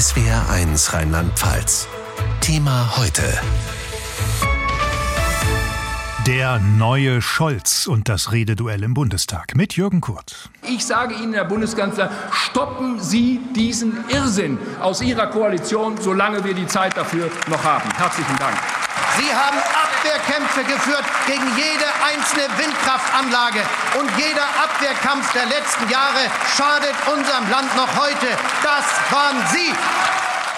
SWR1 Rheinland-Pfalz. Thema heute. Der neue Scholz und das Rededuell im Bundestag mit Jürgen Kurt. Ich sage Ihnen, Herr Bundeskanzler, stoppen Sie diesen Irrsinn aus Ihrer Koalition, solange wir die Zeit dafür noch haben. Herzlichen Dank. Sie haben Abwehrkämpfe geführt gegen jede einzelne Windkraftanlage. Und jeder Abwehrkampf der letzten Jahre schadet unserem Land noch heute. Das waren Sie.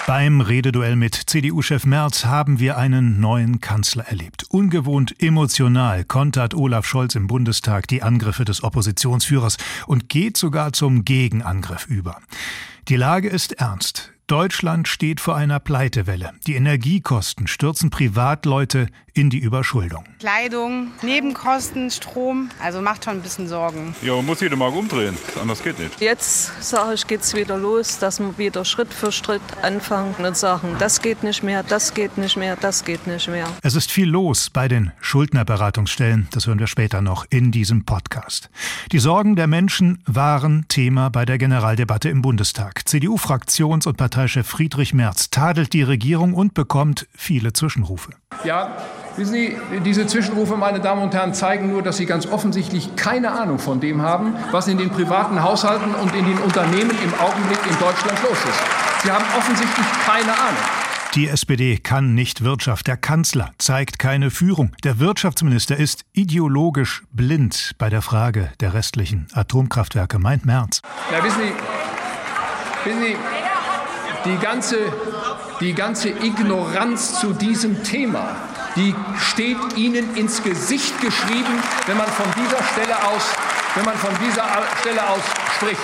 Beim Rededuell mit CDU-Chef Merz haben wir einen neuen Kanzler erlebt. Ungewohnt emotional kontert Olaf Scholz im Bundestag die Angriffe des Oppositionsführers und geht sogar zum Gegenangriff über. Die Lage ist ernst. Deutschland steht vor einer Pleitewelle. Die Energiekosten stürzen Privatleute in die Überschuldung. Kleidung, Nebenkosten, Strom, also macht schon ein bisschen Sorgen. Ja, man muss jeden Mal umdrehen, anders geht nicht. Jetzt sage ich, geht es wieder los, dass wir wieder Schritt für Schritt anfangen und sagen, das geht nicht mehr, das geht nicht mehr, das geht nicht mehr. Es ist viel los bei den Schuldnerberatungsstellen, das hören wir später noch in diesem Podcast. Die Sorgen der Menschen waren Thema bei der Generaldebatte im Bundestag. CDU-Fraktions- und Parteichef Friedrich Merz tadelt die Regierung und bekommt viele Zwischenrufe. Ja, Wissen Sie, diese Zwischenrufe, meine Damen und Herren, zeigen nur, dass Sie ganz offensichtlich keine Ahnung von dem haben, was in den privaten Haushalten und in den Unternehmen im Augenblick in Deutschland los ist. Sie haben offensichtlich keine Ahnung. Die SPD kann nicht Wirtschaft. Der Kanzler zeigt keine Führung. Der Wirtschaftsminister ist ideologisch blind bei der Frage der restlichen Atomkraftwerke, meint Merz. Ja, wissen Sie, wissen Sie die, ganze, die ganze Ignoranz zu diesem Thema, die steht Ihnen ins Gesicht geschrieben, wenn man von dieser Stelle aus, wenn man von dieser Stelle aus spricht.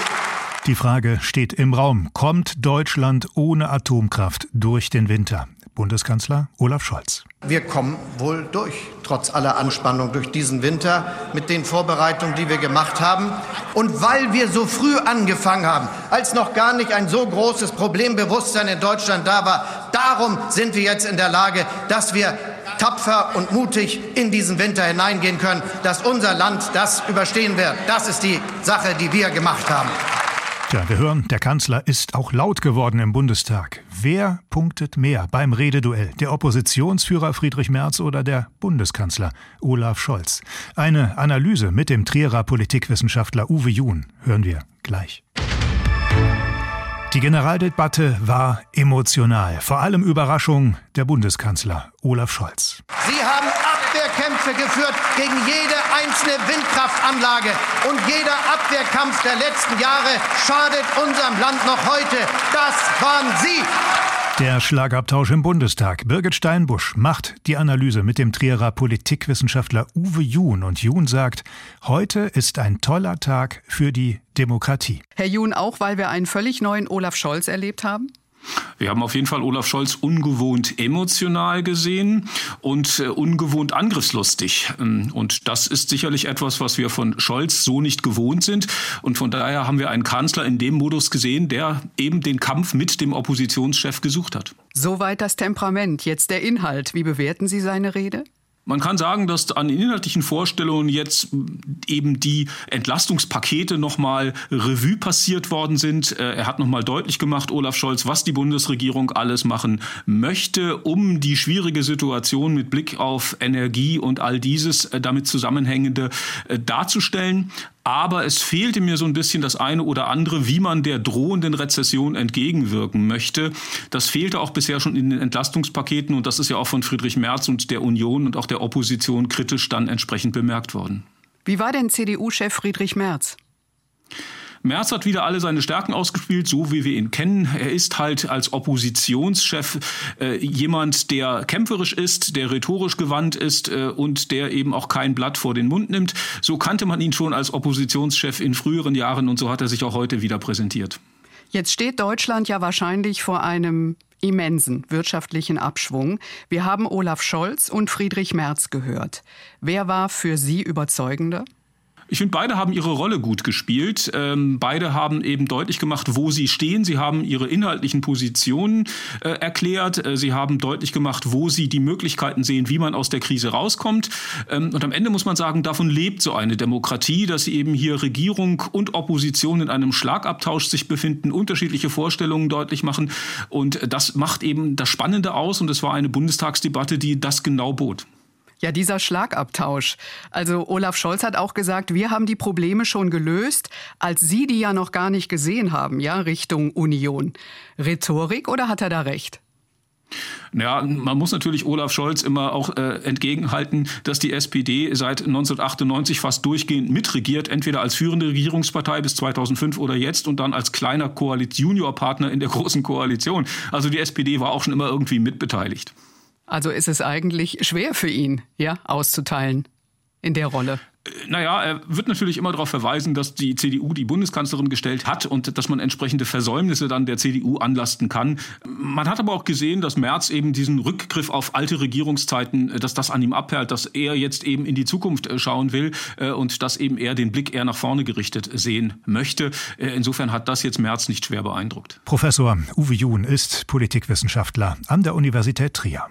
Die Frage steht im Raum. Kommt Deutschland ohne Atomkraft durch den Winter? Bundeskanzler Olaf Scholz. Wir kommen wohl durch, trotz aller Anspannung durch diesen Winter mit den Vorbereitungen, die wir gemacht haben. Und weil wir so früh angefangen haben, als noch gar nicht ein so großes Problembewusstsein in Deutschland da war, darum sind wir jetzt in der Lage, dass wir tapfer und mutig in diesen Winter hineingehen können, dass unser Land das überstehen wird. Das ist die Sache, die wir gemacht haben. Tja, wir hören, der Kanzler ist auch laut geworden im Bundestag. Wer punktet mehr beim Rededuell? Der Oppositionsführer Friedrich Merz oder der Bundeskanzler Olaf Scholz? Eine Analyse mit dem Trierer Politikwissenschaftler Uwe Jun hören wir gleich. Die Generaldebatte war emotional. Vor allem Überraschung der Bundeskanzler Olaf Scholz. Sie haben Abwehrkämpfe geführt gegen jede einzelne Windkraftanlage. Und jeder Abwehrkampf der letzten Jahre schadet unserem Land noch heute. Das waren Sie. Der Schlagabtausch im Bundestag. Birgit Steinbusch macht die Analyse mit dem Trierer Politikwissenschaftler Uwe Jun. Und Jun sagt, heute ist ein toller Tag für die Demokratie. Herr Jun, auch weil wir einen völlig neuen Olaf Scholz erlebt haben? Wir haben auf jeden Fall Olaf Scholz ungewohnt emotional gesehen und äh, ungewohnt angriffslustig. Ähm, und das ist sicherlich etwas, was wir von Scholz so nicht gewohnt sind. Und von daher haben wir einen Kanzler in dem Modus gesehen, der eben den Kampf mit dem Oppositionschef gesucht hat. Soweit das Temperament. Jetzt der Inhalt. Wie bewerten Sie seine Rede? Man kann sagen, dass an inhaltlichen Vorstellungen jetzt eben die Entlastungspakete nochmal Revue passiert worden sind. Äh, er hat nochmal deutlich gemacht, Olaf Scholz, was die Bundesregierung alles machen möchte, um die schwierige Situation mit Blick auf Energie und all dieses äh, damit zusammenhängende äh, darzustellen. Aber es fehlte mir so ein bisschen das eine oder andere, wie man der drohenden Rezession entgegenwirken möchte. Das fehlte auch bisher schon in den Entlastungspaketen und das ist ja auch von Friedrich Merz und der Union und auch der Opposition kritisch dann entsprechend bemerkt worden. Wie war denn CDU-Chef Friedrich Merz? Merz hat wieder alle seine Stärken ausgespielt, so wie wir ihn kennen. Er ist halt als Oppositionschef äh, jemand, der kämpferisch ist, der rhetorisch gewandt ist äh, und der eben auch kein Blatt vor den Mund nimmt. So kannte man ihn schon als Oppositionschef in früheren Jahren und so hat er sich auch heute wieder präsentiert. Jetzt steht Deutschland ja wahrscheinlich vor einem immensen wirtschaftlichen Abschwung. Wir haben Olaf Scholz und Friedrich Merz gehört. Wer war für Sie überzeugender? Ich finde, beide haben ihre Rolle gut gespielt. Ähm, beide haben eben deutlich gemacht, wo sie stehen. Sie haben ihre inhaltlichen Positionen äh, erklärt. Äh, sie haben deutlich gemacht, wo sie die Möglichkeiten sehen, wie man aus der Krise rauskommt. Ähm, und am Ende muss man sagen, davon lebt so eine Demokratie, dass sie eben hier Regierung und Opposition in einem Schlagabtausch sich befinden, unterschiedliche Vorstellungen deutlich machen. Und das macht eben das Spannende aus. Und es war eine Bundestagsdebatte, die das genau bot. Ja, dieser Schlagabtausch. Also Olaf Scholz hat auch gesagt, wir haben die Probleme schon gelöst, als Sie die ja noch gar nicht gesehen haben, ja, Richtung Union. Rhetorik oder hat er da recht? Ja, man muss natürlich Olaf Scholz immer auch äh, entgegenhalten, dass die SPD seit 1998 fast durchgehend mitregiert, entweder als führende Regierungspartei bis 2005 oder jetzt und dann als kleiner Koalition-Juniorpartner in der großen Koalition. Also die SPD war auch schon immer irgendwie mitbeteiligt. Also ist es eigentlich schwer für ihn, ja, auszuteilen in der Rolle. Naja, er wird natürlich immer darauf verweisen, dass die CDU die Bundeskanzlerin gestellt hat und dass man entsprechende Versäumnisse dann der CDU anlasten kann. Man hat aber auch gesehen, dass Merz eben diesen Rückgriff auf alte Regierungszeiten, dass das an ihm abperlt, dass er jetzt eben in die Zukunft äh, schauen will äh, und dass eben er den Blick eher nach vorne gerichtet sehen möchte. Äh, insofern hat das jetzt Merz nicht schwer beeindruckt. Professor Uwe Jun ist Politikwissenschaftler an der Universität Trier.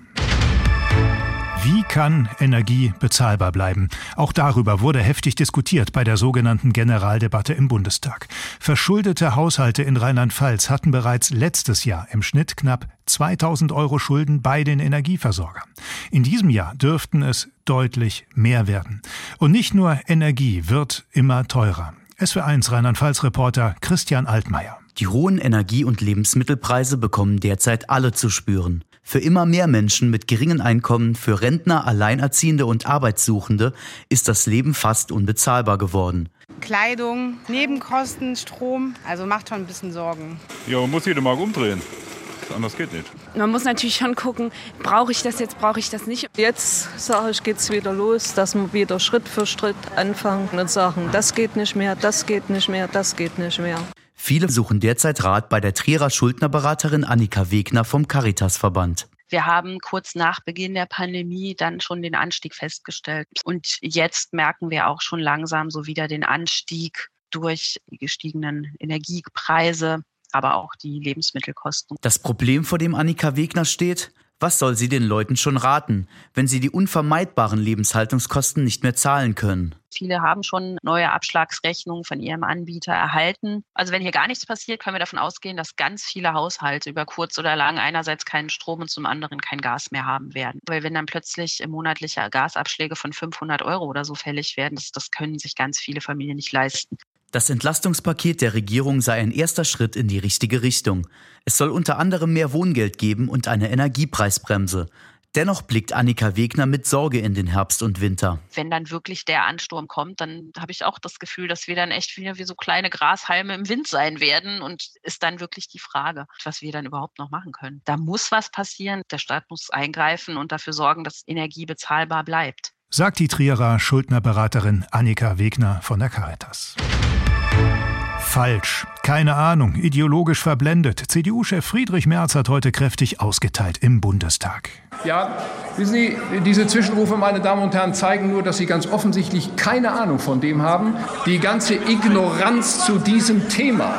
Wie kann Energie bezahlbar bleiben? Auch darüber wurde heftig diskutiert bei der sogenannten Generaldebatte im Bundestag. Verschuldete Haushalte in Rheinland-Pfalz hatten bereits letztes Jahr im Schnitt knapp 2000 Euro Schulden bei den Energieversorgern. In diesem Jahr dürften es deutlich mehr werden. Und nicht nur Energie wird immer teurer. SW1 Rheinland-Pfalz-Reporter Christian Altmaier. Die hohen Energie- und Lebensmittelpreise bekommen derzeit alle zu spüren. Für immer mehr Menschen mit geringen Einkommen, für Rentner, Alleinerziehende und Arbeitssuchende ist das Leben fast unbezahlbar geworden. Kleidung, Nebenkosten, Strom, also macht schon ein bisschen Sorgen. Ja, man muss jede Mark umdrehen. Anders geht nicht. Man muss natürlich schon gucken, brauche ich das jetzt, brauche ich das nicht. Jetzt sage ich, geht es wieder los, dass wir wieder Schritt für Schritt anfangen und sagen, das geht nicht mehr, das geht nicht mehr, das geht nicht mehr. Viele suchen derzeit Rat bei der Trierer Schuldnerberaterin Annika Wegner vom Caritasverband. Wir haben kurz nach Beginn der Pandemie dann schon den Anstieg festgestellt. Und jetzt merken wir auch schon langsam so wieder den Anstieg durch die gestiegenen Energiepreise, aber auch die Lebensmittelkosten. Das Problem, vor dem Annika Wegner steht, was soll sie den Leuten schon raten, wenn sie die unvermeidbaren Lebenshaltungskosten nicht mehr zahlen können? Viele haben schon neue Abschlagsrechnungen von ihrem Anbieter erhalten. Also wenn hier gar nichts passiert, können wir davon ausgehen, dass ganz viele Haushalte über kurz oder lang einerseits keinen Strom und zum anderen kein Gas mehr haben werden. Weil wenn dann plötzlich monatliche Gasabschläge von 500 Euro oder so fällig werden, das, das können sich ganz viele Familien nicht leisten. Das Entlastungspaket der Regierung sei ein erster Schritt in die richtige Richtung. Es soll unter anderem mehr Wohngeld geben und eine Energiepreisbremse. Dennoch blickt Annika Wegner mit Sorge in den Herbst und Winter. Wenn dann wirklich der Ansturm kommt, dann habe ich auch das Gefühl, dass wir dann echt wieder wie so kleine Grashalme im Wind sein werden und ist dann wirklich die Frage, was wir dann überhaupt noch machen können. Da muss was passieren. Der Staat muss eingreifen und dafür sorgen, dass Energie bezahlbar bleibt. Sagt die Trierer Schuldnerberaterin Annika Wegner von der Caritas. Falsch. Keine Ahnung. Ideologisch verblendet. CDU-Chef Friedrich Merz hat heute kräftig ausgeteilt im Bundestag. Ja, wissen Sie, diese Zwischenrufe, meine Damen und Herren, zeigen nur, dass Sie ganz offensichtlich keine Ahnung von dem haben. Die ganze Ignoranz zu diesem Thema.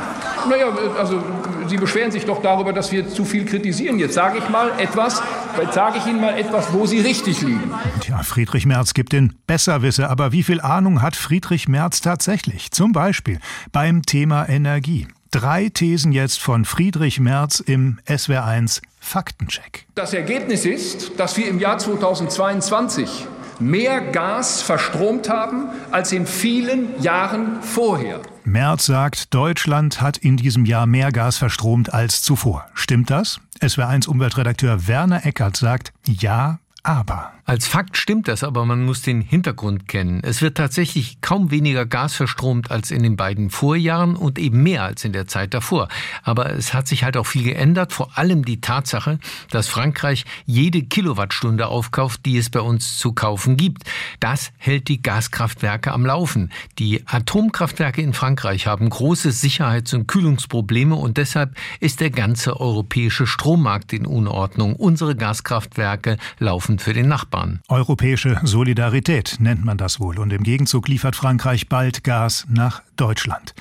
Naja, also Sie beschweren sich doch darüber, dass wir zu viel kritisieren. Jetzt sage ich mal etwas, jetzt sage ich Ihnen mal etwas, wo Sie richtig liegen. Tja, Friedrich Merz gibt den Besserwisser, aber wie viel Ahnung hat Friedrich Merz tatsächlich? Zum Beispiel beim Thema Energie. Drei Thesen jetzt von Friedrich Merz im SWR1 Faktencheck. Das Ergebnis ist, dass wir im Jahr 2022 mehr Gas verstromt haben als in vielen Jahren vorher. Merz sagt, Deutschland hat in diesem Jahr mehr Gas verstromt als zuvor. Stimmt das? SWR1 Umweltredakteur Werner Eckert sagt, ja, aber. Als Fakt stimmt das, aber man muss den Hintergrund kennen. Es wird tatsächlich kaum weniger Gas verstromt als in den beiden Vorjahren und eben mehr als in der Zeit davor. Aber es hat sich halt auch viel geändert, vor allem die Tatsache, dass Frankreich jede Kilowattstunde aufkauft, die es bei uns zu kaufen gibt. Das hält die Gaskraftwerke am Laufen. Die Atomkraftwerke in Frankreich haben große Sicherheits- und Kühlungsprobleme und deshalb ist der ganze europäische Strommarkt in Unordnung. Unsere Gaskraftwerke laufen offen für den Nachbarn. Europäische Solidarität nennt man das wohl. Und im Gegenzug liefert Frankreich bald Gas nach Deutschland.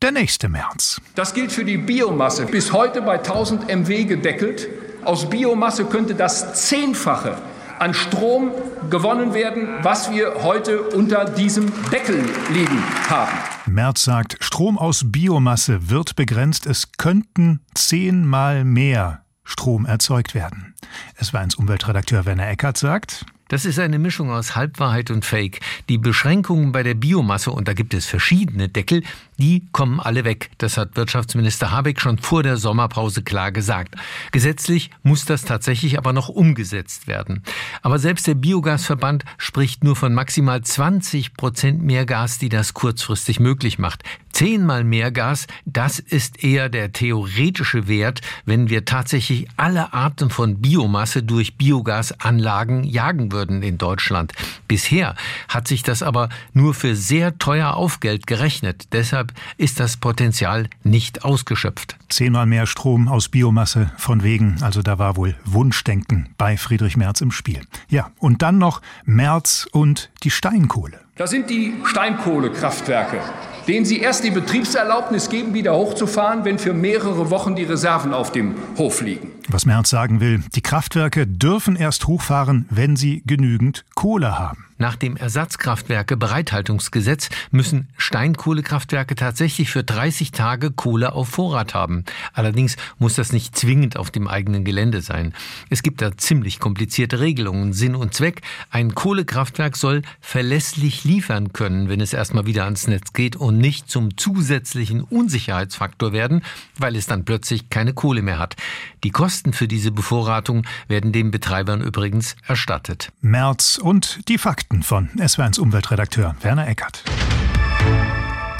Der nächste März. Das gilt für die Biomasse. Bis heute bei 1000 MW gedeckelt. Aus Biomasse könnte das Zehnfache an Strom gewonnen werden, was wir heute unter diesem Deckel liegen haben. Merz sagt, Strom aus Biomasse wird begrenzt. Es könnten zehnmal mehr Strom erzeugt werden. Es war ins Umweltredakteur Werner Eckert sagt, das ist eine Mischung aus Halbwahrheit und Fake. Die Beschränkungen bei der Biomasse, und da gibt es verschiedene Deckel, die kommen alle weg. Das hat Wirtschaftsminister Habeck schon vor der Sommerpause klar gesagt. Gesetzlich muss das tatsächlich aber noch umgesetzt werden. Aber selbst der Biogasverband spricht nur von maximal 20 Prozent mehr Gas, die das kurzfristig möglich macht. Zehnmal mehr Gas, das ist eher der theoretische Wert, wenn wir tatsächlich alle Arten von Biomasse durch Biogasanlagen jagen würden in Deutschland. Bisher hat sich das aber nur für sehr teuer Aufgeld gerechnet. Deshalb ist das Potenzial nicht ausgeschöpft. Zehnmal mehr Strom aus Biomasse von wegen, also da war wohl Wunschdenken bei Friedrich Merz im Spiel. Ja, und dann noch Merz und die Steinkohle. Das sind die Steinkohlekraftwerke denen Sie erst die Betriebserlaubnis geben, wieder hochzufahren, wenn für mehrere Wochen die Reserven auf dem Hof liegen. Was Merz sagen will, die Kraftwerke dürfen erst hochfahren, wenn sie genügend Kohle haben. Nach dem Ersatzkraftwerke-Bereithaltungsgesetz müssen Steinkohlekraftwerke tatsächlich für 30 Tage Kohle auf Vorrat haben. Allerdings muss das nicht zwingend auf dem eigenen Gelände sein. Es gibt da ziemlich komplizierte Regelungen. Sinn und Zweck, ein Kohlekraftwerk soll verlässlich liefern können, wenn es erstmal wieder ans Netz geht und nicht zum zusätzlichen Unsicherheitsfaktor werden, weil es dann plötzlich keine Kohle mehr hat. Die Kosten für diese Bevorratung werden den Betreibern übrigens erstattet. März und die Fakten von SW1 Umweltredakteur Werner Eckert.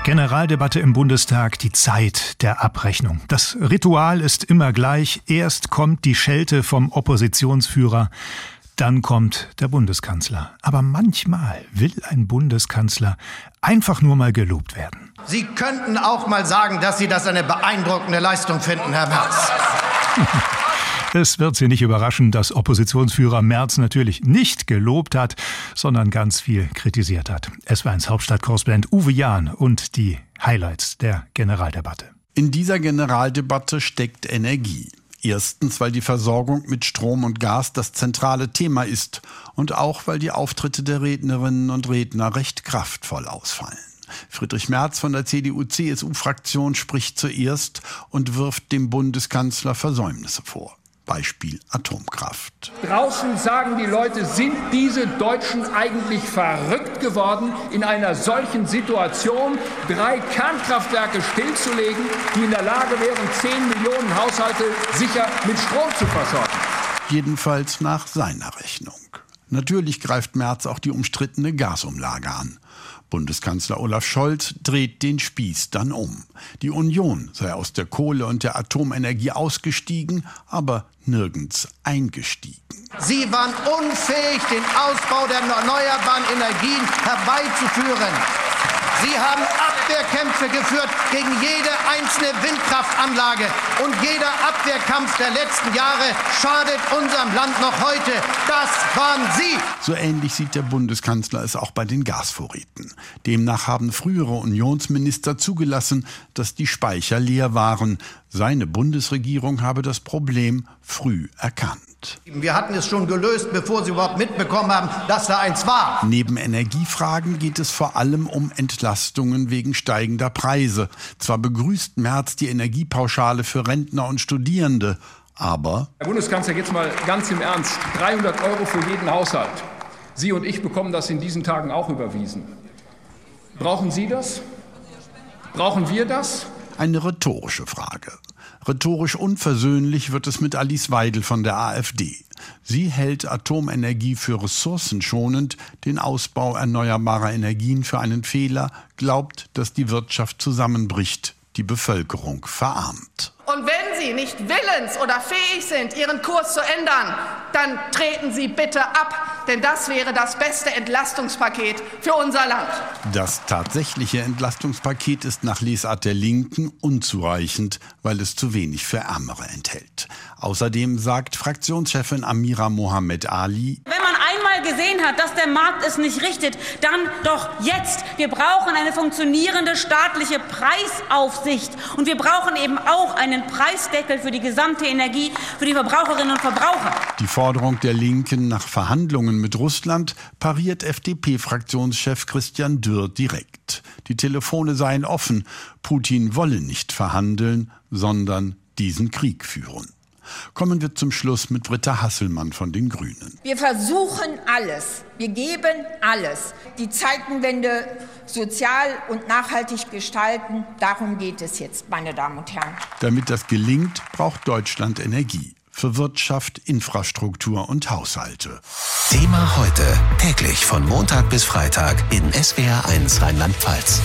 Generaldebatte im Bundestag, die Zeit der Abrechnung. Das Ritual ist immer gleich. Erst kommt die Schelte vom Oppositionsführer, dann kommt der Bundeskanzler. Aber manchmal will ein Bundeskanzler einfach nur mal gelobt werden. Sie könnten auch mal sagen, dass Sie das eine beeindruckende Leistung finden, Herr Merz. Es wird Sie nicht überraschen, dass Oppositionsführer Merz natürlich nicht gelobt hat, sondern ganz viel kritisiert hat. Es war ins Hauptstadtkorrespondent Uwe Jahn und die Highlights der Generaldebatte. In dieser Generaldebatte steckt Energie. Erstens, weil die Versorgung mit Strom und Gas das zentrale Thema ist und auch, weil die Auftritte der Rednerinnen und Redner recht kraftvoll ausfallen. Friedrich Merz von der CDU-CSU-Fraktion spricht zuerst und wirft dem Bundeskanzler Versäumnisse vor. Beispiel Atomkraft. Draußen sagen die Leute, sind diese Deutschen eigentlich verrückt geworden, in einer solchen Situation drei Kernkraftwerke stillzulegen, die in der Lage wären, 10 Millionen Haushalte sicher mit Strom zu versorgen. Jedenfalls nach seiner Rechnung. Natürlich greift Merz auch die umstrittene Gasumlage an. Bundeskanzler Olaf Scholz dreht den Spieß dann um. Die Union sei aus der Kohle und der Atomenergie ausgestiegen, aber nirgends eingestiegen. Sie waren unfähig, den Ausbau der erneuerbaren Energien herbeizuführen. Sie haben Abwehrkämpfe geführt gegen jede einzelne Windkraftanlage. Und jeder Abwehrkampf der letzten Jahre schadet unserem Land noch heute. Das waren Sie. So ähnlich sieht der Bundeskanzler es auch bei den Gasvorräten. Demnach haben frühere Unionsminister zugelassen, dass die Speicher leer waren. Seine Bundesregierung habe das Problem früh erkannt. Wir hatten es schon gelöst, bevor Sie überhaupt mitbekommen haben, dass da eins war. Neben Energiefragen geht es vor allem um Entlastungen wegen steigender Preise. Zwar begrüßt Merz die Energiepauschale für Rentner und Studierende, aber... Herr Bundeskanzler, jetzt mal ganz im Ernst. 300 Euro für jeden Haushalt. Sie und ich bekommen das in diesen Tagen auch überwiesen. Brauchen Sie das? Brauchen wir das? Eine rhetorische Frage. Rhetorisch unversöhnlich wird es mit Alice Weidel von der AfD. Sie hält Atomenergie für ressourcenschonend, den Ausbau erneuerbarer Energien für einen Fehler, glaubt, dass die Wirtschaft zusammenbricht, die Bevölkerung verarmt. Und wenn Sie nicht willens oder fähig sind, Ihren Kurs zu ändern, dann treten Sie bitte ab, denn das wäre das beste Entlastungspaket für unser Land. Das tatsächliche Entlastungspaket ist nach Lesart der Linken unzureichend, weil es zu wenig für Ärmere enthält. Außerdem sagt Fraktionschefin Amira Mohamed Ali, gesehen hat, dass der Markt es nicht richtet, dann doch jetzt. Wir brauchen eine funktionierende staatliche Preisaufsicht und wir brauchen eben auch einen Preisdeckel für die gesamte Energie für die Verbraucherinnen und Verbraucher. Die Forderung der Linken nach Verhandlungen mit Russland pariert FDP-Fraktionschef Christian Dürr direkt. Die Telefone seien offen, Putin wolle nicht verhandeln, sondern diesen Krieg führen. Kommen wir zum Schluss mit Britta Hasselmann von den Grünen. Wir versuchen alles. Wir geben alles. Die Zeitenwende sozial und nachhaltig gestalten. Darum geht es jetzt, meine Damen und Herren. Damit das gelingt, braucht Deutschland Energie. Für Wirtschaft, Infrastruktur und Haushalte. Thema heute. Täglich von Montag bis Freitag in SWR1 Rheinland-Pfalz.